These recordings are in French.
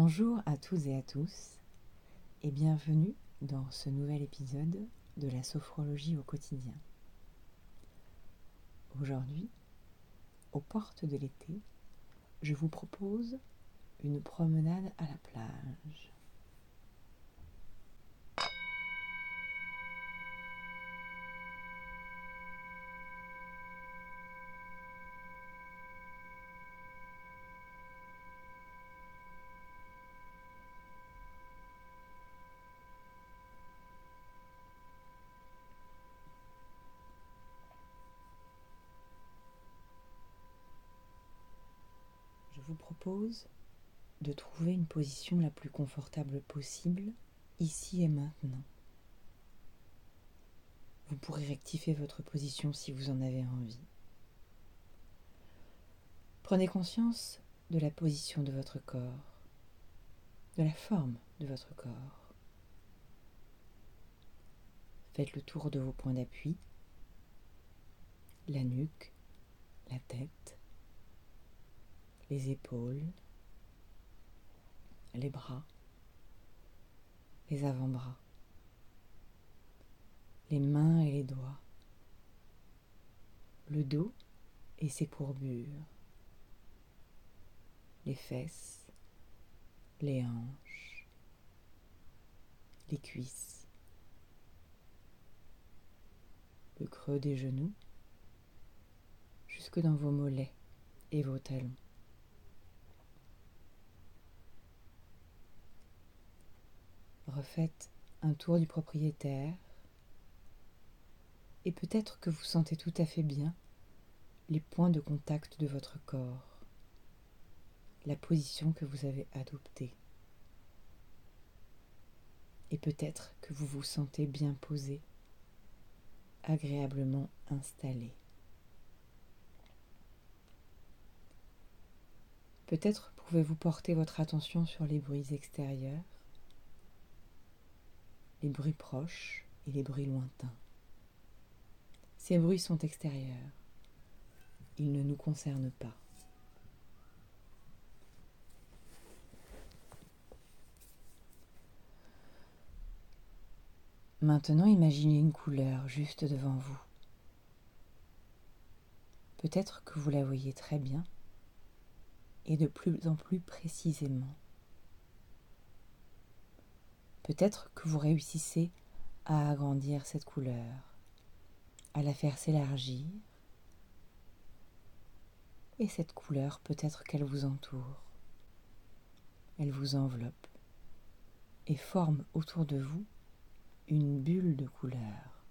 Bonjour à tous et à tous et bienvenue dans ce nouvel épisode de la sophrologie au quotidien. Aujourd'hui, aux portes de l'été, je vous propose une promenade à la plage. Vous propose de trouver une position la plus confortable possible ici et maintenant. Vous pourrez rectifier votre position si vous en avez envie. Prenez conscience de la position de votre corps, de la forme de votre corps. Faites le tour de vos points d'appui, la nuque, la tête, les épaules, les bras, les avant-bras, les mains et les doigts, le dos et ses courbures, les fesses, les hanches, les cuisses, le creux des genoux, jusque dans vos mollets et vos talons. Refaites un tour du propriétaire et peut-être que vous sentez tout à fait bien les points de contact de votre corps, la position que vous avez adoptée. Et peut-être que vous vous sentez bien posé, agréablement installé. Peut-être pouvez-vous porter votre attention sur les bruits extérieurs les bruits proches et les bruits lointains. Ces bruits sont extérieurs. Ils ne nous concernent pas. Maintenant, imaginez une couleur juste devant vous. Peut-être que vous la voyez très bien et de plus en plus précisément. Peut-être que vous réussissez à agrandir cette couleur, à la faire s'élargir. Et cette couleur, peut-être qu'elle vous entoure. Elle vous enveloppe et forme autour de vous une bulle de couleur.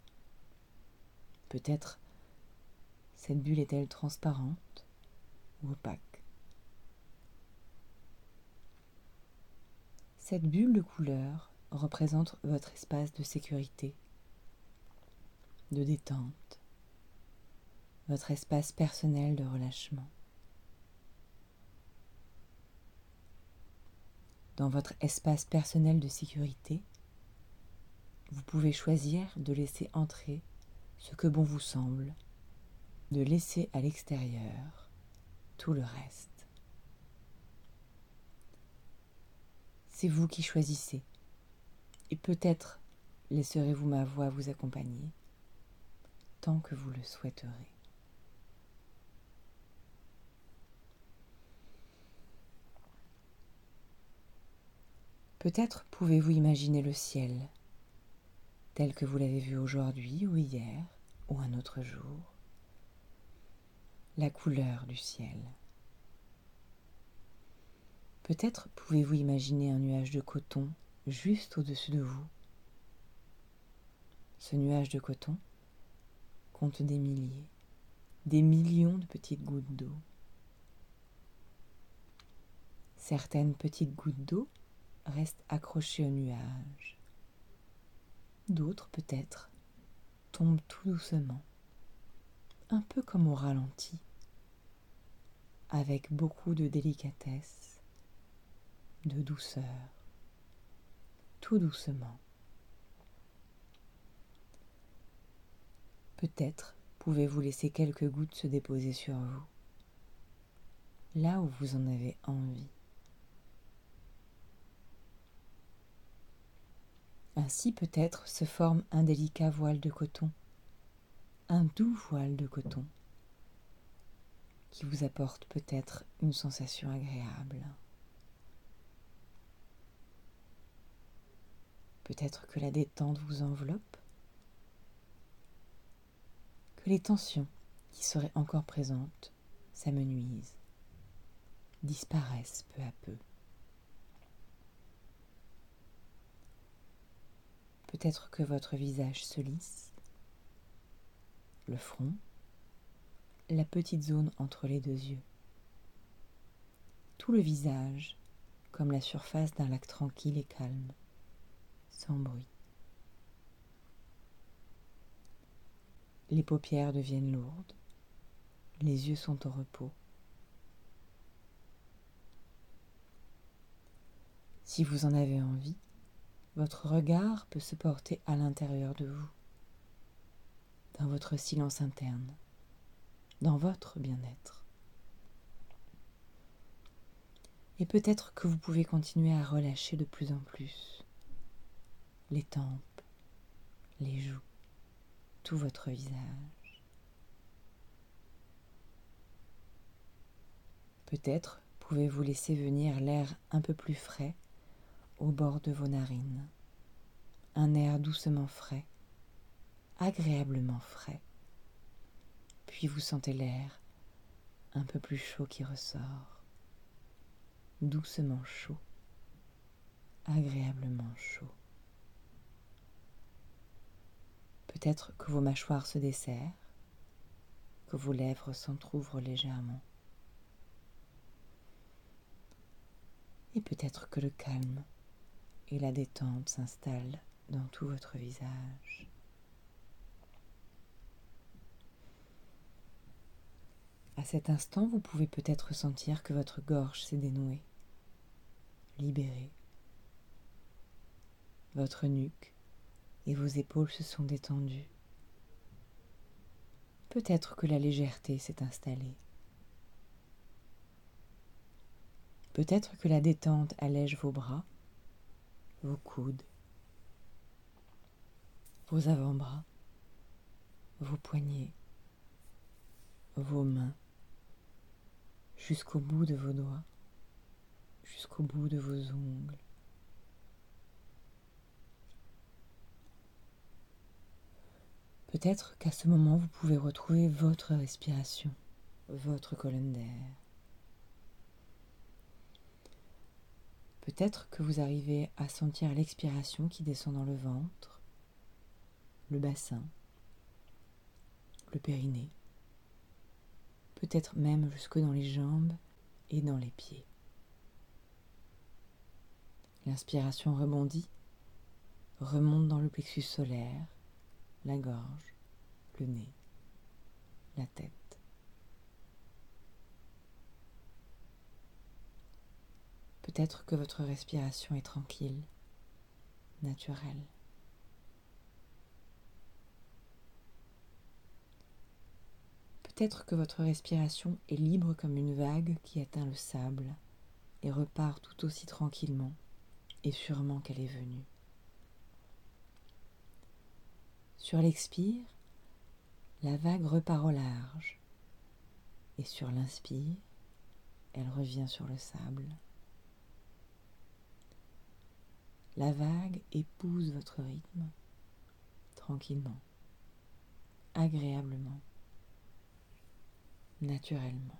Peut-être cette bulle est-elle transparente ou opaque. Cette bulle de couleur représente votre espace de sécurité, de détente, votre espace personnel de relâchement. Dans votre espace personnel de sécurité, vous pouvez choisir de laisser entrer ce que bon vous semble, de laisser à l'extérieur tout le reste. C'est vous qui choisissez et peut-être laisserez-vous ma voix vous accompagner tant que vous le souhaiterez. Peut-être pouvez-vous imaginer le ciel tel que vous l'avez vu aujourd'hui ou hier ou un autre jour, la couleur du ciel. Peut-être pouvez-vous imaginer un nuage de coton juste au-dessus de vous. Ce nuage de coton compte des milliers, des millions de petites gouttes d'eau. Certaines petites gouttes d'eau restent accrochées au nuage. D'autres, peut-être, tombent tout doucement, un peu comme au ralenti, avec beaucoup de délicatesse, de douceur tout doucement. Peut-être pouvez-vous laisser quelques gouttes se déposer sur vous, là où vous en avez envie. Ainsi peut-être se forme un délicat voile de coton, un doux voile de coton, qui vous apporte peut-être une sensation agréable. Peut-être que la détente vous enveloppe, que les tensions qui seraient encore présentes s'amenuisent, disparaissent peu à peu. Peut-être que votre visage se lisse, le front, la petite zone entre les deux yeux. Tout le visage comme la surface d'un lac tranquille et calme, sans bruit. Les paupières deviennent lourdes, les yeux sont au repos. Si vous en avez envie, votre regard peut se porter à l'intérieur de vous, dans votre silence interne, dans votre bien-être. Et peut-être que vous pouvez continuer à relâcher de plus en plus les tempes, les joues, tout votre visage. Peut-être pouvez-vous laisser venir l'air un peu plus frais au bord de vos narines. Un air doucement frais, agréablement frais. Puis vous sentez l'air un peu plus chaud qui ressort, doucement chaud, agréablement chaud. Peut-être que vos mâchoires se desserrent, que vos lèvres s'entr'ouvrent légèrement. Et peut-être que le calme et la détente s'installe dans tout votre visage. À cet instant, vous pouvez peut-être sentir que votre gorge s'est dénouée, libérée. Votre nuque et vos épaules se sont détendues. Peut-être que la légèreté s'est installée. Peut-être que la détente allège vos bras vos coudes, vos avant-bras, vos poignets, vos mains, jusqu'au bout de vos doigts, jusqu'au bout de vos ongles. Peut-être qu'à ce moment, vous pouvez retrouver votre respiration, votre colonne d'air. Peut-être que vous arrivez à sentir l'expiration qui descend dans le ventre, le bassin, le périnée, peut-être même jusque dans les jambes et dans les pieds. L'inspiration rebondit, remonte dans le plexus solaire, la gorge, le nez, la tête. Peut-être que votre respiration est tranquille, naturelle. Peut-être que votre respiration est libre comme une vague qui atteint le sable et repart tout aussi tranquillement et sûrement qu'elle est venue. Sur l'expire, la vague repart au large et sur l'inspire, elle revient sur le sable. La vague épouse votre rythme, tranquillement, agréablement, naturellement.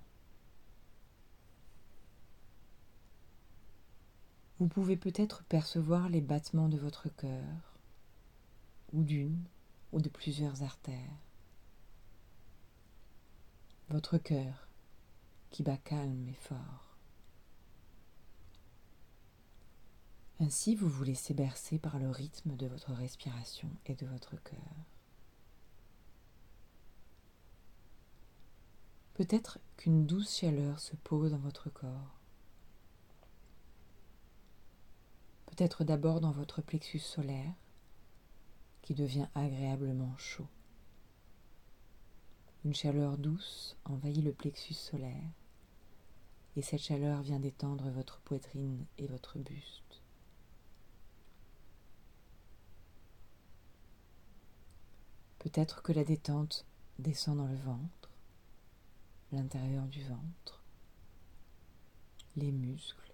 Vous pouvez peut-être percevoir les battements de votre cœur, ou d'une ou de plusieurs artères. Votre cœur qui bat calme et fort. Ainsi, vous vous laissez bercer par le rythme de votre respiration et de votre cœur. Peut-être qu'une douce chaleur se pose dans votre corps. Peut-être d'abord dans votre plexus solaire qui devient agréablement chaud. Une chaleur douce envahit le plexus solaire, et cette chaleur vient d'étendre votre poitrine et votre buste. Peut-être que la détente descend dans le ventre, l'intérieur du ventre, les muscles,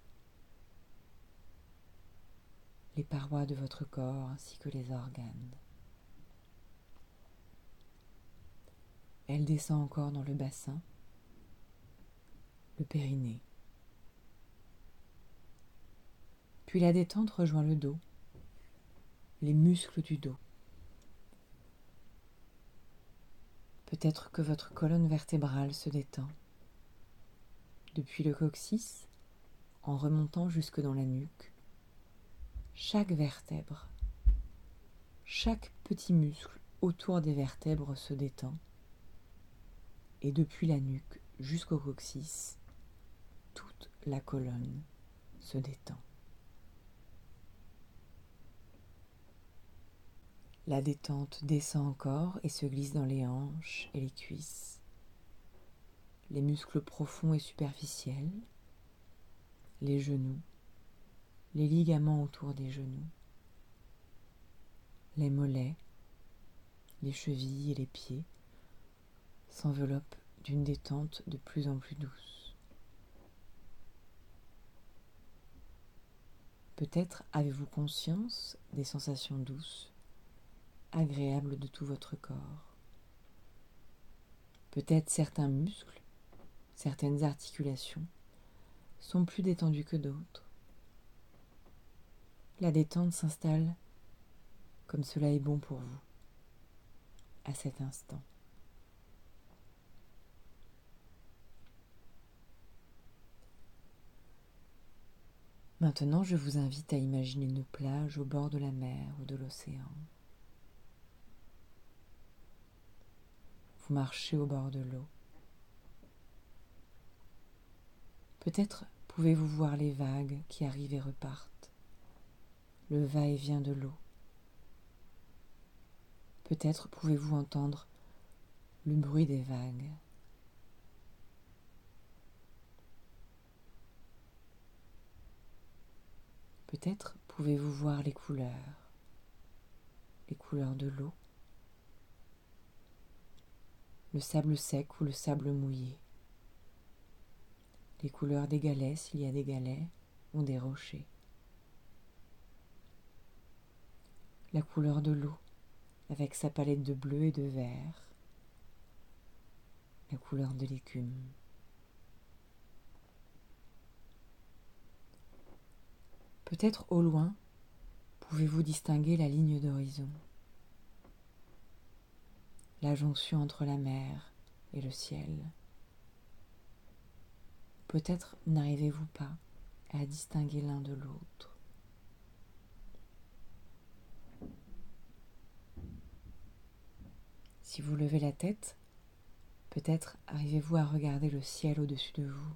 les parois de votre corps ainsi que les organes. Elle descend encore dans le bassin, le périnée. Puis la détente rejoint le dos, les muscles du dos. Peut-être que votre colonne vertébrale se détend, depuis le coccyx, en remontant jusque dans la nuque. Chaque vertèbre, chaque petit muscle autour des vertèbres se détend et depuis la nuque jusqu'au coccyx, toute la colonne se détend. La détente descend encore et se glisse dans les hanches et les cuisses, les muscles profonds et superficiels, les genoux, les ligaments autour des genoux, les mollets, les chevilles et les pieds, s'enveloppe d'une détente de plus en plus douce. Peut-être avez-vous conscience des sensations douces, agréables de tout votre corps. Peut-être certains muscles, certaines articulations sont plus détendus que d'autres. La détente s'installe comme cela est bon pour vous à cet instant. Maintenant, je vous invite à imaginer une plage au bord de la mer ou de l'océan. Vous marchez au bord de l'eau. Peut-être pouvez-vous voir les vagues qui arrivent et repartent, le va-et-vient de l'eau. Peut-être pouvez-vous entendre le bruit des vagues. Peut-être pouvez-vous voir les couleurs, les couleurs de l'eau, le sable sec ou le sable mouillé, les couleurs des galets s'il y a des galets ou des rochers, la couleur de l'eau avec sa palette de bleu et de vert, la couleur de l'écume. Peut-être au loin, pouvez-vous distinguer la ligne d'horizon, la jonction entre la mer et le ciel. Peut-être n'arrivez-vous pas à distinguer l'un de l'autre. Si vous levez la tête, peut-être arrivez-vous à regarder le ciel au-dessus de vous.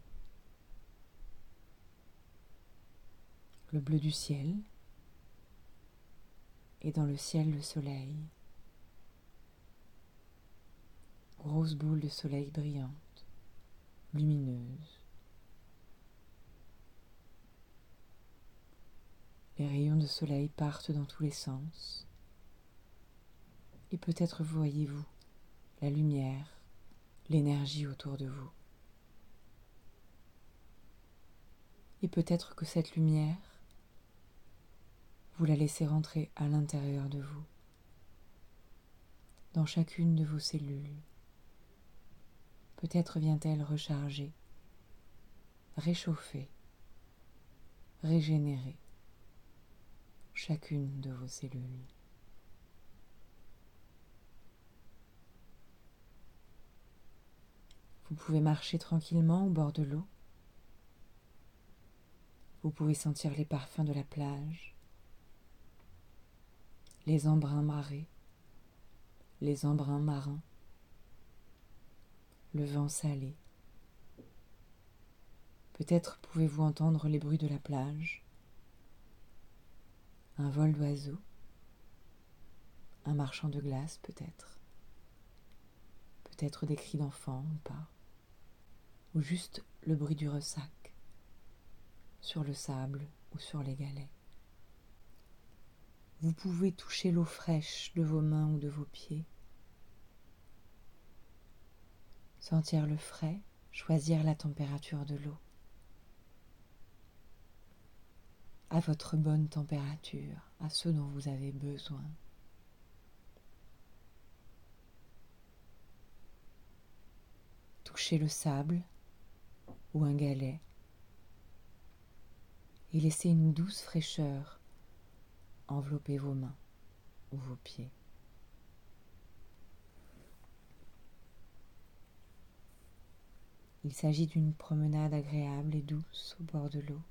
le bleu du ciel et dans le ciel le soleil. Grosse boule de soleil brillante, lumineuse. Les rayons de soleil partent dans tous les sens. Et peut-être voyez-vous la lumière, l'énergie autour de vous. Et peut-être que cette lumière vous la laissez rentrer à l'intérieur de vous, dans chacune de vos cellules. Peut-être vient-elle recharger, réchauffer, régénérer chacune de vos cellules. Vous pouvez marcher tranquillement au bord de l'eau. Vous pouvez sentir les parfums de la plage, les embruns marés, les embruns marins, le vent salé. Peut-être pouvez-vous entendre les bruits de la plage, un vol d'oiseaux, un marchand de glace peut-être, peut-être des cris d'enfants ou pas, juste le bruit du ressac sur le sable ou sur les galets. Vous pouvez toucher l'eau fraîche de vos mains ou de vos pieds sentir le frais, choisir la température de l'eau. À votre bonne température, à ce dont vous avez besoin. Touchez le sable ou un galet et laissez une douce fraîcheur envelopper vos mains ou vos pieds. Il s'agit d'une promenade agréable et douce au bord de l'eau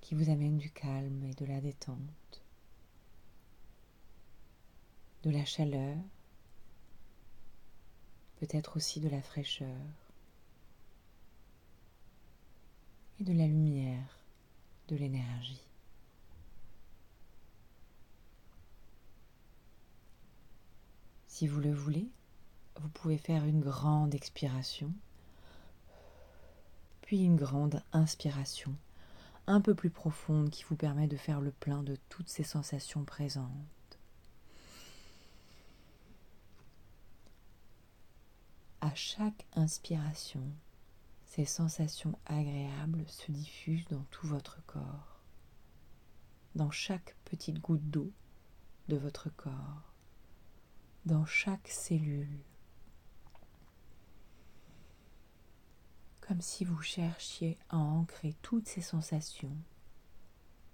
qui vous amène du calme et de la détente, de la chaleur, peut-être aussi de la fraîcheur et de la lumière, de l'énergie. Si vous le voulez, vous pouvez faire une grande expiration, puis une grande inspiration, un peu plus profonde qui vous permet de faire le plein de toutes ces sensations présentes. Chaque inspiration, ces sensations agréables se diffusent dans tout votre corps, dans chaque petite goutte d'eau de votre corps, dans chaque cellule, comme si vous cherchiez à ancrer toutes ces sensations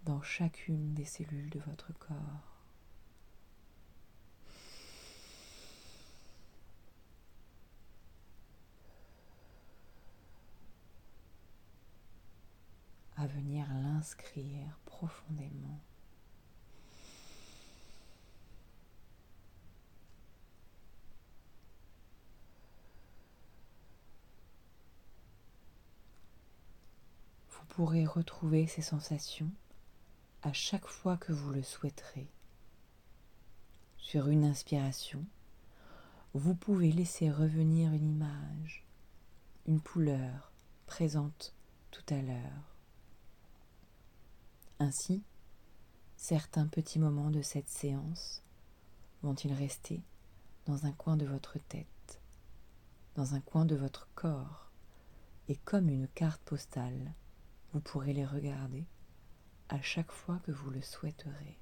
dans chacune des cellules de votre corps. Venir l'inscrire profondément pourrez retrouver ces sensations à chaque fois que vous le souhaiterez. Sur une inspiration, vous pouvez laisser revenir une image, une couleur présente tout à l'heure. Ainsi, certains petits moments de cette séance vont-ils rester dans un coin de votre tête, dans un coin de votre corps, et comme une carte postale, vous pourrez les regarder à chaque fois que vous le souhaiterez.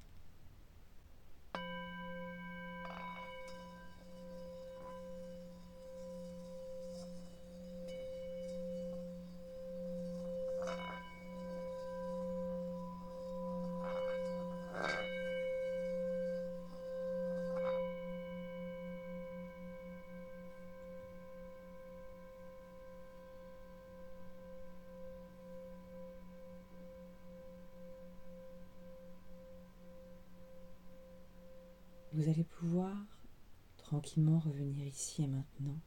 Tranquillement revenir ici et maintenant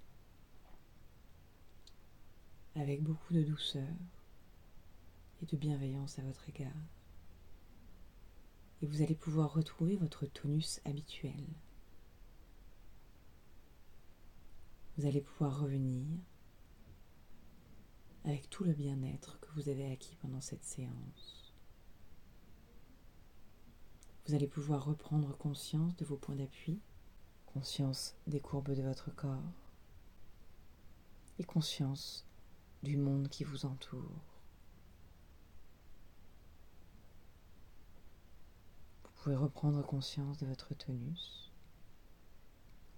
avec beaucoup de douceur et de bienveillance à votre égard. Et vous allez pouvoir retrouver votre tonus habituel. Vous allez pouvoir revenir avec tout le bien-être que vous avez acquis pendant cette séance. Vous allez pouvoir reprendre conscience de vos points d'appui, conscience des courbes de votre corps et conscience du monde qui vous entoure. Vous pouvez reprendre conscience de votre tonus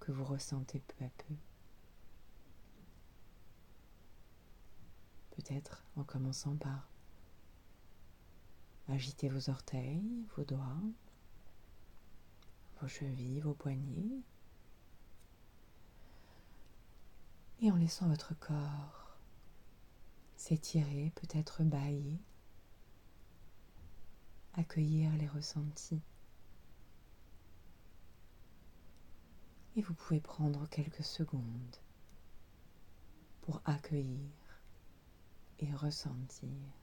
que vous ressentez peu à peu. Peut-être en commençant par agiter vos orteils, vos doigts, vos chevilles, vos poignets. Et en laissant votre corps s'étirer, peut-être bailler, accueillir les ressentis. Et vous pouvez prendre quelques secondes pour accueillir et ressentir.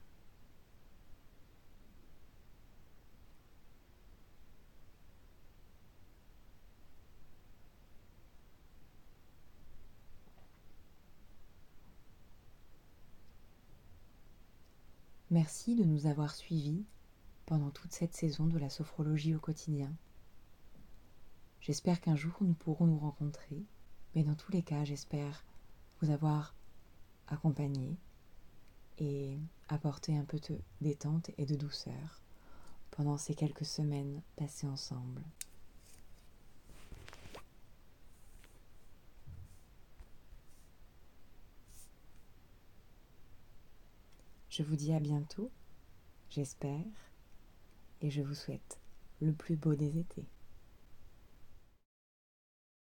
Merci de nous avoir suivis pendant toute cette saison de la sophrologie au quotidien. J'espère qu'un jour nous pourrons nous rencontrer, mais dans tous les cas, j'espère vous avoir accompagné et apporter un peu de détente et de douceur pendant ces quelques semaines passées ensemble. Je vous dis à bientôt, j'espère, et je vous souhaite le plus beau des étés.